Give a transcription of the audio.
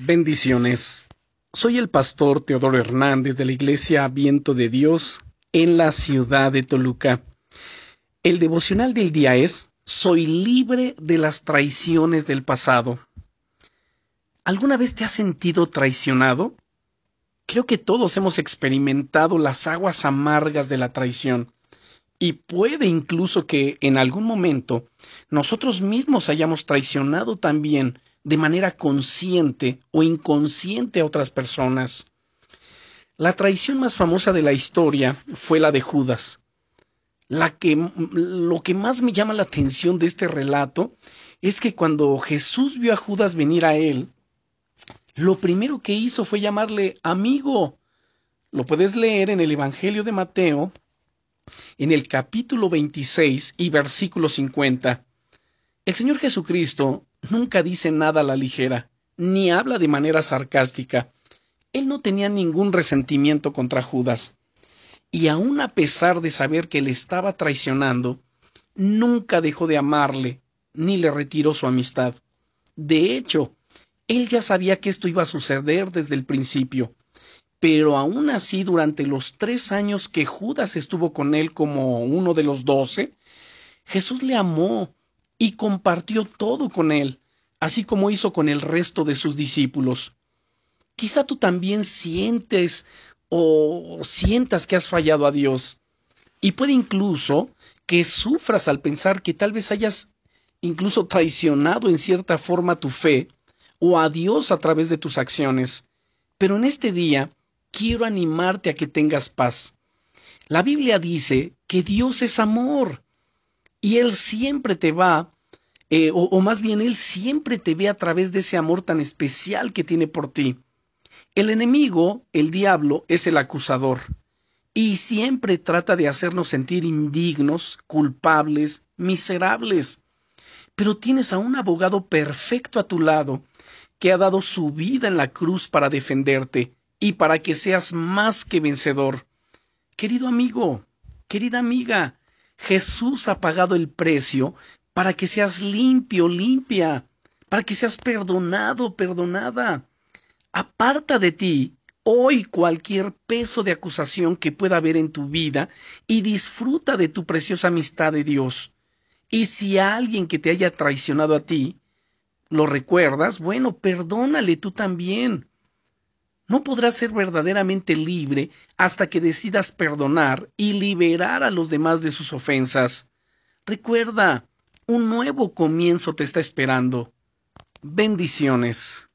Bendiciones. Soy el pastor Teodoro Hernández de la Iglesia Viento de Dios en la ciudad de Toluca. El devocional del día es Soy libre de las traiciones del pasado. ¿Alguna vez te has sentido traicionado? Creo que todos hemos experimentado las aguas amargas de la traición. Y puede incluso que en algún momento nosotros mismos hayamos traicionado también de manera consciente o inconsciente a otras personas. La traición más famosa de la historia fue la de Judas. La que, lo que más me llama la atención de este relato es que cuando Jesús vio a Judas venir a él, lo primero que hizo fue llamarle amigo. Lo puedes leer en el Evangelio de Mateo, en el capítulo 26 y versículo 50. El Señor Jesucristo nunca dice nada a la ligera, ni habla de manera sarcástica. Él no tenía ningún resentimiento contra Judas. Y aun a pesar de saber que le estaba traicionando, nunca dejó de amarle, ni le retiró su amistad. De hecho, él ya sabía que esto iba a suceder desde el principio. Pero aun así, durante los tres años que Judas estuvo con él como uno de los doce, Jesús le amó y compartió todo con él, así como hizo con el resto de sus discípulos. Quizá tú también sientes o sientas que has fallado a Dios, y puede incluso que sufras al pensar que tal vez hayas incluso traicionado en cierta forma tu fe o a Dios a través de tus acciones. Pero en este día quiero animarte a que tengas paz. La Biblia dice que Dios es amor y Él siempre te va, eh, o, o más bien Él siempre te ve a través de ese amor tan especial que tiene por ti. El enemigo, el diablo, es el acusador, y siempre trata de hacernos sentir indignos, culpables, miserables. Pero tienes a un abogado perfecto a tu lado, que ha dado su vida en la cruz para defenderte y para que seas más que vencedor. Querido amigo, querida amiga, Jesús ha pagado el precio para que seas limpio, limpia, para que seas perdonado, perdonada. Aparta de ti hoy cualquier peso de acusación que pueda haber en tu vida y disfruta de tu preciosa amistad de Dios. Y si alguien que te haya traicionado a ti, lo recuerdas, bueno, perdónale tú también. No podrás ser verdaderamente libre hasta que decidas perdonar y liberar a los demás de sus ofensas. Recuerda, un nuevo comienzo te está esperando. Bendiciones.